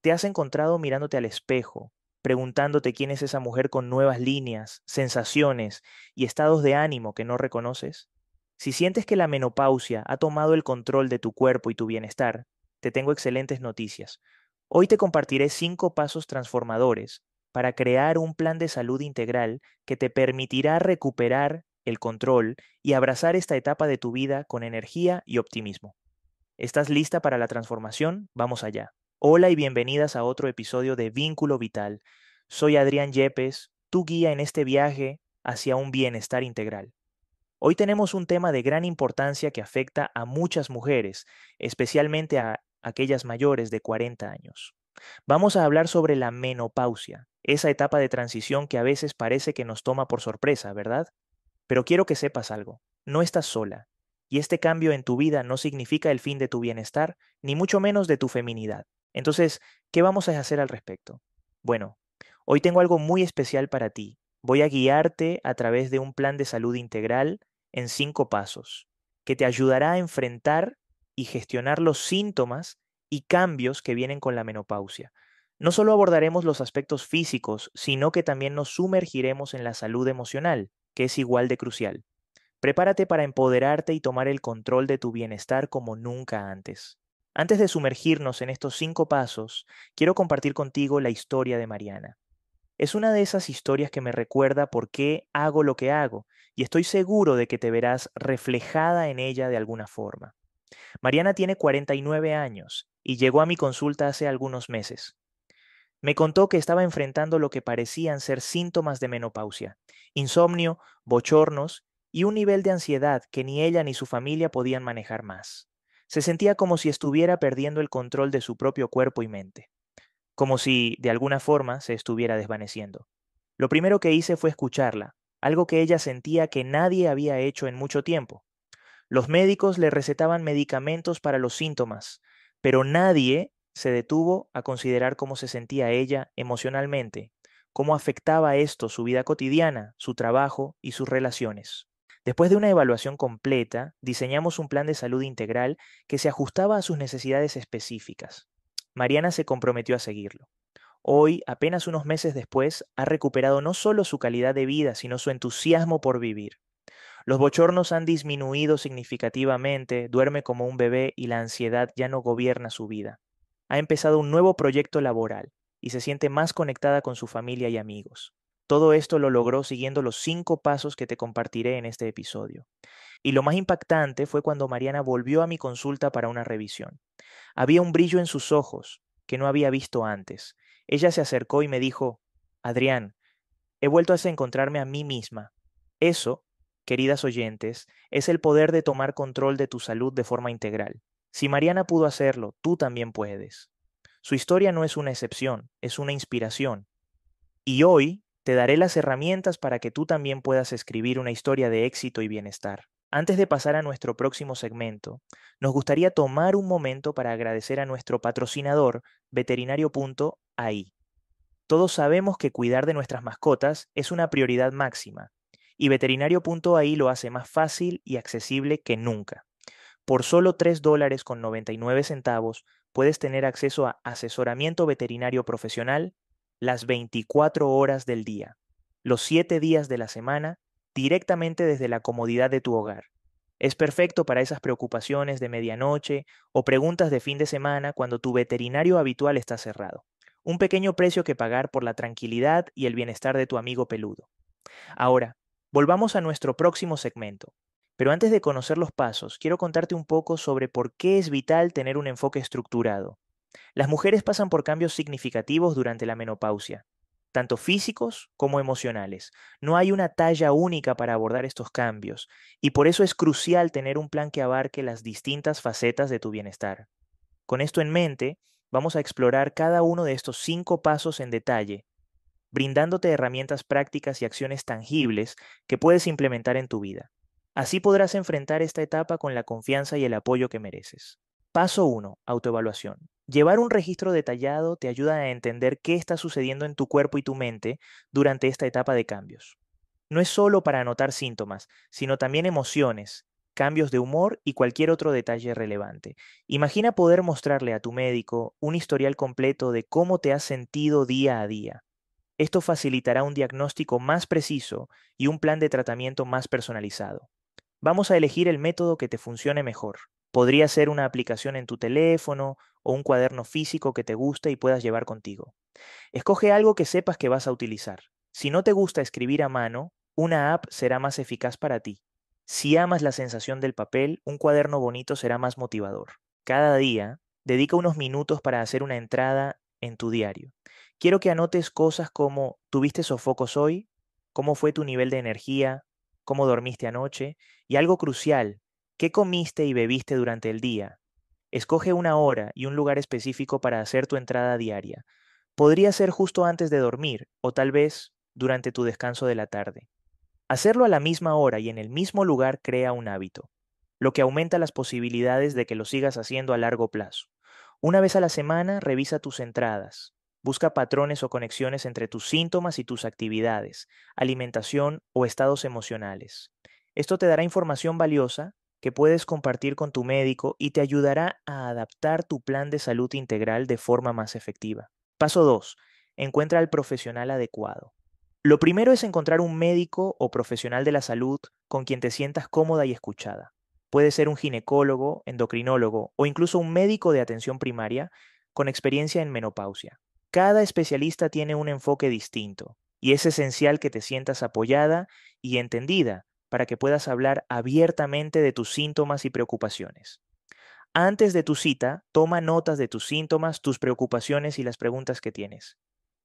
¿Te has encontrado mirándote al espejo, preguntándote quién es esa mujer con nuevas líneas, sensaciones y estados de ánimo que no reconoces? Si sientes que la menopausia ha tomado el control de tu cuerpo y tu bienestar, te tengo excelentes noticias. Hoy te compartiré cinco pasos transformadores para crear un plan de salud integral que te permitirá recuperar el control y abrazar esta etapa de tu vida con energía y optimismo. ¿Estás lista para la transformación? Vamos allá. Hola y bienvenidas a otro episodio de Vínculo Vital. Soy Adrián Yepes, tu guía en este viaje hacia un bienestar integral. Hoy tenemos un tema de gran importancia que afecta a muchas mujeres, especialmente a aquellas mayores de 40 años. Vamos a hablar sobre la menopausia, esa etapa de transición que a veces parece que nos toma por sorpresa, ¿verdad? Pero quiero que sepas algo, no estás sola, y este cambio en tu vida no significa el fin de tu bienestar, ni mucho menos de tu feminidad. Entonces, ¿qué vamos a hacer al respecto? Bueno, hoy tengo algo muy especial para ti. Voy a guiarte a través de un plan de salud integral en cinco pasos, que te ayudará a enfrentar y gestionar los síntomas y cambios que vienen con la menopausia. No solo abordaremos los aspectos físicos, sino que también nos sumergiremos en la salud emocional, que es igual de crucial. Prepárate para empoderarte y tomar el control de tu bienestar como nunca antes. Antes de sumergirnos en estos cinco pasos, quiero compartir contigo la historia de Mariana. Es una de esas historias que me recuerda por qué hago lo que hago, y estoy seguro de que te verás reflejada en ella de alguna forma. Mariana tiene 49 años y llegó a mi consulta hace algunos meses. Me contó que estaba enfrentando lo que parecían ser síntomas de menopausia, insomnio, bochornos y un nivel de ansiedad que ni ella ni su familia podían manejar más. Se sentía como si estuviera perdiendo el control de su propio cuerpo y mente, como si, de alguna forma, se estuviera desvaneciendo. Lo primero que hice fue escucharla, algo que ella sentía que nadie había hecho en mucho tiempo. Los médicos le recetaban medicamentos para los síntomas, pero nadie se detuvo a considerar cómo se sentía ella emocionalmente, cómo afectaba esto su vida cotidiana, su trabajo y sus relaciones. Después de una evaluación completa, diseñamos un plan de salud integral que se ajustaba a sus necesidades específicas. Mariana se comprometió a seguirlo. Hoy, apenas unos meses después, ha recuperado no solo su calidad de vida, sino su entusiasmo por vivir. Los bochornos han disminuido significativamente, duerme como un bebé y la ansiedad ya no gobierna su vida. Ha empezado un nuevo proyecto laboral y se siente más conectada con su familia y amigos. Todo esto lo logró siguiendo los cinco pasos que te compartiré en este episodio. Y lo más impactante fue cuando Mariana volvió a mi consulta para una revisión. Había un brillo en sus ojos que no había visto antes. Ella se acercó y me dijo, Adrián, he vuelto a encontrarme a mí misma. Eso, queridas oyentes, es el poder de tomar control de tu salud de forma integral. Si Mariana pudo hacerlo, tú también puedes. Su historia no es una excepción, es una inspiración. Y hoy te daré las herramientas para que tú también puedas escribir una historia de éxito y bienestar. Antes de pasar a nuestro próximo segmento, nos gustaría tomar un momento para agradecer a nuestro patrocinador, veterinario.ai. Todos sabemos que cuidar de nuestras mascotas es una prioridad máxima, y veterinario.ai lo hace más fácil y accesible que nunca. Por solo 3 dólares con 99 centavos puedes tener acceso a asesoramiento veterinario profesional, las 24 horas del día, los 7 días de la semana, directamente desde la comodidad de tu hogar. Es perfecto para esas preocupaciones de medianoche o preguntas de fin de semana cuando tu veterinario habitual está cerrado. Un pequeño precio que pagar por la tranquilidad y el bienestar de tu amigo peludo. Ahora, volvamos a nuestro próximo segmento. Pero antes de conocer los pasos, quiero contarte un poco sobre por qué es vital tener un enfoque estructurado. Las mujeres pasan por cambios significativos durante la menopausia, tanto físicos como emocionales. No hay una talla única para abordar estos cambios, y por eso es crucial tener un plan que abarque las distintas facetas de tu bienestar. Con esto en mente, vamos a explorar cada uno de estos cinco pasos en detalle, brindándote herramientas prácticas y acciones tangibles que puedes implementar en tu vida. Así podrás enfrentar esta etapa con la confianza y el apoyo que mereces. Paso 1. Autoevaluación. Llevar un registro detallado te ayuda a entender qué está sucediendo en tu cuerpo y tu mente durante esta etapa de cambios. No es solo para anotar síntomas, sino también emociones, cambios de humor y cualquier otro detalle relevante. Imagina poder mostrarle a tu médico un historial completo de cómo te has sentido día a día. Esto facilitará un diagnóstico más preciso y un plan de tratamiento más personalizado. Vamos a elegir el método que te funcione mejor. Podría ser una aplicación en tu teléfono o un cuaderno físico que te guste y puedas llevar contigo. Escoge algo que sepas que vas a utilizar. Si no te gusta escribir a mano, una app será más eficaz para ti. Si amas la sensación del papel, un cuaderno bonito será más motivador. Cada día, dedica unos minutos para hacer una entrada en tu diario. Quiero que anotes cosas como ¿tuviste sofocos hoy? ¿Cómo fue tu nivel de energía? ¿Cómo dormiste anoche? Y algo crucial, ¿qué comiste y bebiste durante el día? Escoge una hora y un lugar específico para hacer tu entrada diaria. Podría ser justo antes de dormir o tal vez durante tu descanso de la tarde. Hacerlo a la misma hora y en el mismo lugar crea un hábito, lo que aumenta las posibilidades de que lo sigas haciendo a largo plazo. Una vez a la semana, revisa tus entradas. Busca patrones o conexiones entre tus síntomas y tus actividades, alimentación o estados emocionales. Esto te dará información valiosa que puedes compartir con tu médico y te ayudará a adaptar tu plan de salud integral de forma más efectiva. Paso 2. Encuentra al profesional adecuado. Lo primero es encontrar un médico o profesional de la salud con quien te sientas cómoda y escuchada. Puede ser un ginecólogo, endocrinólogo o incluso un médico de atención primaria con experiencia en menopausia. Cada especialista tiene un enfoque distinto y es esencial que te sientas apoyada y entendida para que puedas hablar abiertamente de tus síntomas y preocupaciones. Antes de tu cita, toma notas de tus síntomas, tus preocupaciones y las preguntas que tienes.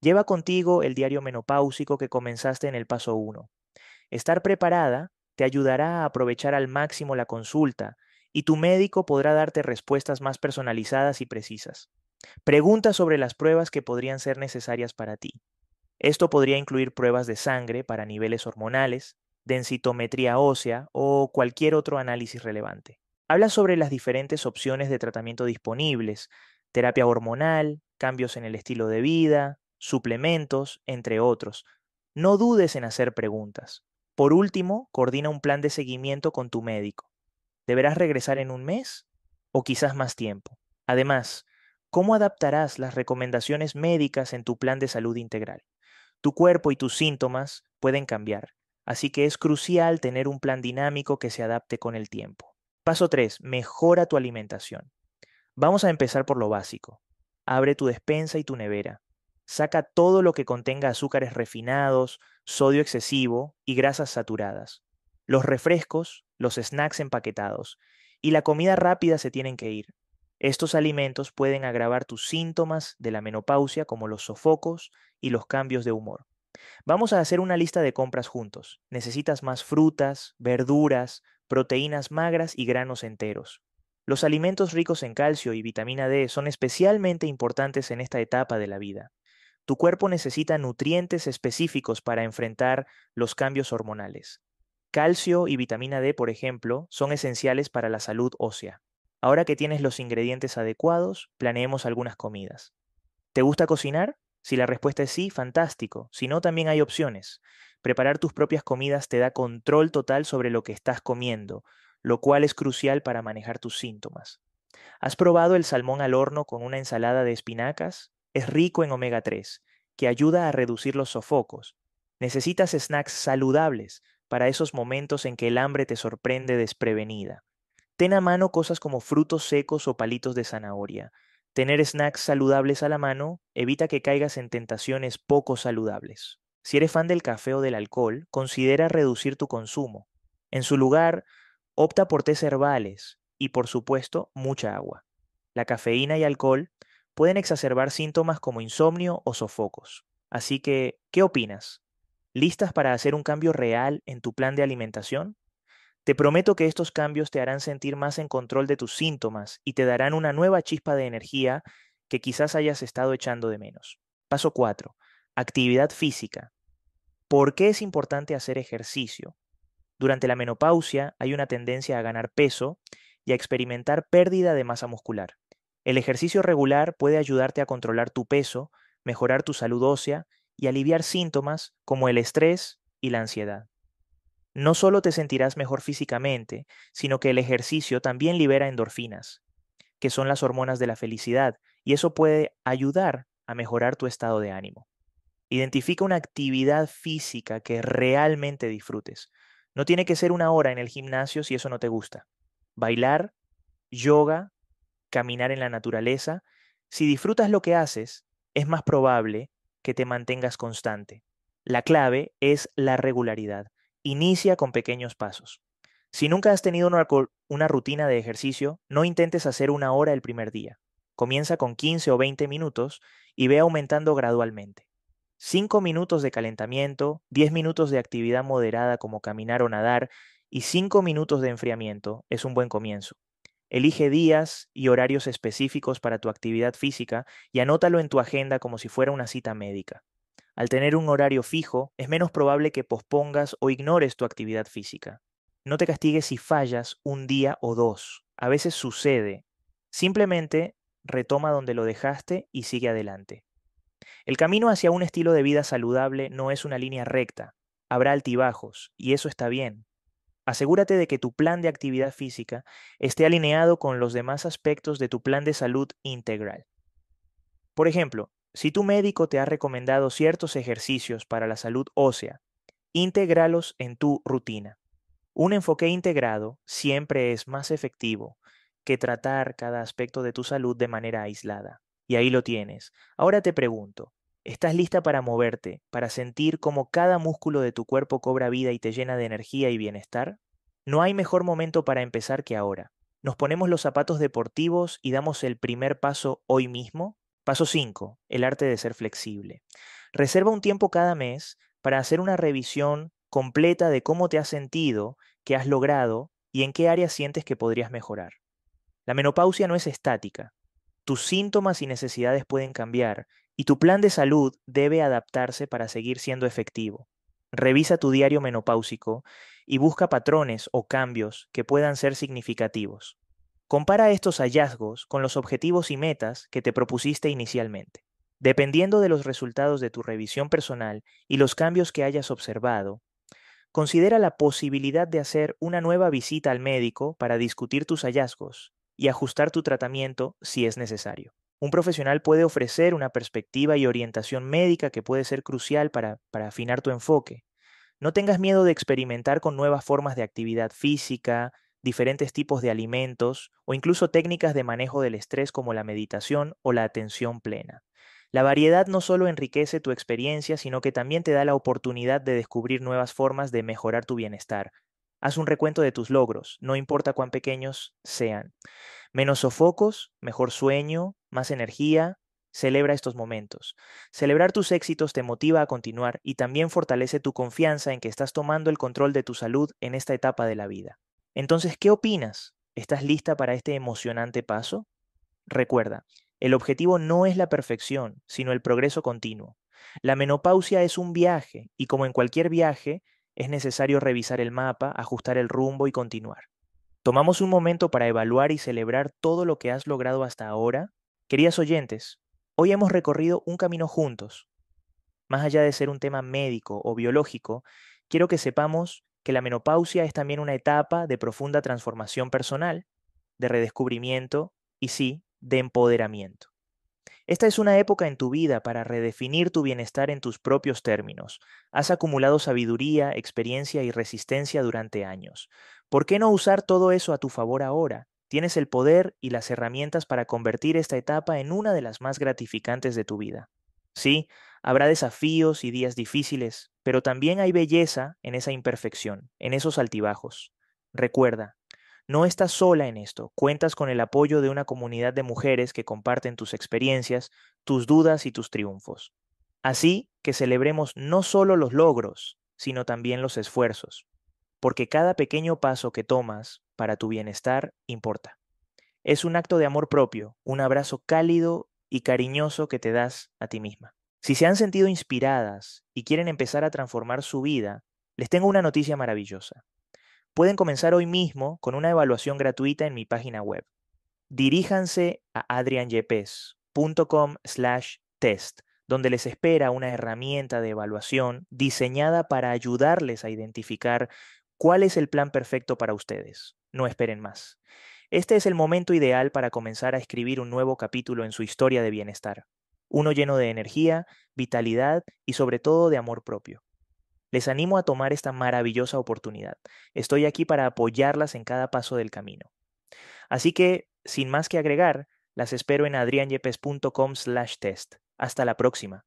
Lleva contigo el diario menopáusico que comenzaste en el paso 1. Estar preparada te ayudará a aprovechar al máximo la consulta y tu médico podrá darte respuestas más personalizadas y precisas. Pregunta sobre las pruebas que podrían ser necesarias para ti. Esto podría incluir pruebas de sangre para niveles hormonales, densitometría ósea o cualquier otro análisis relevante. Habla sobre las diferentes opciones de tratamiento disponibles, terapia hormonal, cambios en el estilo de vida, suplementos, entre otros. No dudes en hacer preguntas. Por último, coordina un plan de seguimiento con tu médico. ¿Deberás regresar en un mes o quizás más tiempo? Además, ¿cómo adaptarás las recomendaciones médicas en tu plan de salud integral? Tu cuerpo y tus síntomas pueden cambiar, así que es crucial tener un plan dinámico que se adapte con el tiempo. Paso 3. Mejora tu alimentación. Vamos a empezar por lo básico. Abre tu despensa y tu nevera. Saca todo lo que contenga azúcares refinados, sodio excesivo y grasas saturadas. Los refrescos, los snacks empaquetados y la comida rápida se tienen que ir. Estos alimentos pueden agravar tus síntomas de la menopausia como los sofocos y los cambios de humor. Vamos a hacer una lista de compras juntos. Necesitas más frutas, verduras, proteínas magras y granos enteros. Los alimentos ricos en calcio y vitamina D son especialmente importantes en esta etapa de la vida. Tu cuerpo necesita nutrientes específicos para enfrentar los cambios hormonales. Calcio y vitamina D, por ejemplo, son esenciales para la salud ósea. Ahora que tienes los ingredientes adecuados, planeemos algunas comidas. ¿Te gusta cocinar? Si la respuesta es sí, fantástico. Si no, también hay opciones. Preparar tus propias comidas te da control total sobre lo que estás comiendo, lo cual es crucial para manejar tus síntomas. ¿Has probado el salmón al horno con una ensalada de espinacas? Es rico en omega 3, que ayuda a reducir los sofocos. Necesitas snacks saludables para esos momentos en que el hambre te sorprende desprevenida. Ten a mano cosas como frutos secos o palitos de zanahoria. Tener snacks saludables a la mano evita que caigas en tentaciones poco saludables. Si eres fan del café o del alcohol, considera reducir tu consumo. En su lugar, opta por tés herbales y, por supuesto, mucha agua. La cafeína y alcohol pueden exacerbar síntomas como insomnio o sofocos. Así que, ¿qué opinas? ¿Listas para hacer un cambio real en tu plan de alimentación? Te prometo que estos cambios te harán sentir más en control de tus síntomas y te darán una nueva chispa de energía que quizás hayas estado echando de menos. Paso 4. Actividad física. ¿Por qué es importante hacer ejercicio? Durante la menopausia hay una tendencia a ganar peso y a experimentar pérdida de masa muscular. El ejercicio regular puede ayudarte a controlar tu peso, mejorar tu salud ósea y aliviar síntomas como el estrés y la ansiedad. No solo te sentirás mejor físicamente, sino que el ejercicio también libera endorfinas, que son las hormonas de la felicidad, y eso puede ayudar a mejorar tu estado de ánimo. Identifica una actividad física que realmente disfrutes. No tiene que ser una hora en el gimnasio si eso no te gusta. Bailar, yoga, caminar en la naturaleza. Si disfrutas lo que haces, es más probable que te mantengas constante. La clave es la regularidad. Inicia con pequeños pasos. Si nunca has tenido una, rutina de ejercicio, no intentes hacer una hora el primer día. Comienza con 15 o 20 minutos y ve aumentando gradualmente. 5 minutos de calentamiento, 10 minutos de actividad moderada como caminar o nadar y 5 minutos de enfriamiento es un buen comienzo. Elige días y horarios específicos para tu actividad física y anótalo en tu agenda como si fuera una cita médica. Al tener un horario fijo, es menos probable que pospongas o ignores tu actividad física. No te castigues si fallas un día o dos. A veces sucede. Simplemente retoma donde lo dejaste y sigue adelante. El camino hacia un estilo de vida saludable no es una línea recta, habrá altibajos, y eso está bien. Asegúrate de que tu plan de actividad física esté alineado con los demás aspectos de tu plan de salud integral. Por ejemplo, si tu médico te ha recomendado ciertos ejercicios para la salud ósea, intégralos en tu rutina. Un enfoque integrado siempre es más efectivo que tratar cada aspecto de tu salud de manera aislada. Y ahí lo tienes. Ahora te pregunto, ¿estás lista para moverte, para sentir cómo cada músculo de tu cuerpo cobra vida y te llena de energía y bienestar? No hay mejor momento para empezar que ahora. Nos ponemos los zapatos deportivos y damos el primer paso hoy mismo. Paso 5. El arte de ser flexible. Reserva un tiempo cada mes para hacer una revisión completa de cómo te has sentido, qué has logrado y en qué áreas sientes que podrías mejorar. La menopausia no es estática, tus síntomas y necesidades pueden cambiar y tu plan de salud debe adaptarse para seguir siendo efectivo. Revisa tu diario menopáusico y busca patrones o cambios que puedan ser significativos. Compara estos hallazgos con los objetivos y metas que te propusiste inicialmente. Dependiendo de los resultados de tu revisión personal y los cambios que hayas observado, considera la posibilidad de hacer una nueva visita al médico para discutir tus hallazgos y ajustar tu tratamiento si es necesario. Un profesional puede ofrecer una perspectiva y orientación médica que puede ser crucial para, para afinar tu enfoque. No tengas miedo de experimentar con nuevas formas de actividad física, diferentes tipos de alimentos o incluso técnicas de manejo del estrés como la meditación o la atención plena. La variedad no solo enriquece tu experiencia, sino que también te da la oportunidad de descubrir nuevas formas de mejorar tu bienestar, Haz un recuento de tus logros, no importa cuán pequeños sean. Menos sofocos, mejor sueño, más energía. Celebra estos momentos. Celebrar tus éxitos te motiva a continuar y también fortalece tu confianza en que estás tomando el control de tu salud en esta etapa de la vida. Entonces, ¿qué opinas? ¿Estás lista para este emocionante paso? Recuerda, el objetivo no es la perfección, sino el progreso continuo. La menopausia es un viaje y como en cualquier viaje, es necesario revisar el mapa, ajustar el rumbo y continuar. Tomamos un momento para evaluar y celebrar todo lo que has logrado hasta ahora. Queridas oyentes, hoy hemos recorrido un camino juntos. Más allá de ser un tema médico o biológico, quiero que sepamos que la menopausia es también una etapa de profunda transformación personal, de redescubrimiento y sí, de empoderamiento. Esta es una época en tu vida para redefinir tu bienestar en tus propios términos. Has acumulado sabiduría, experiencia y resistencia durante años. ¿Por qué no usar todo eso a tu favor ahora? Tienes el poder y las herramientas para convertir esta etapa en una de las más gratificantes de tu vida. Sí, habrá desafíos y días difíciles, pero también hay belleza en esa imperfección, en esos altibajos. Recuerda, no estás sola en esto, cuentas con el apoyo de una comunidad de mujeres que comparten tus experiencias, tus dudas y tus triunfos. Así que celebremos no solo los logros, sino también los esfuerzos, porque cada pequeño paso que tomas para tu bienestar importa. Es un acto de amor propio, un abrazo cálido y cariñoso que te das a ti misma. Si se han sentido inspiradas y quieren empezar a transformar su vida, les tengo una noticia maravillosa. Pueden comenzar hoy mismo con una evaluación gratuita en mi página web. Diríjanse a adrianyepes.com slash test, donde les espera una herramienta de evaluación diseñada para ayudarles a identificar ¿Cuál es el plan perfecto para ustedes? No esperen más. Este es el momento ideal para comenzar a escribir un nuevo capítulo en su historia de bienestar, uno lleno de energía, vitalidad y sobre todo de amor propio. Les animo a tomar esta maravillosa oportunidad. Estoy aquí para apoyarlas en cada paso del camino. Así que, sin más que agregar, las espero en adrianyepes.com/test. Hasta la próxima.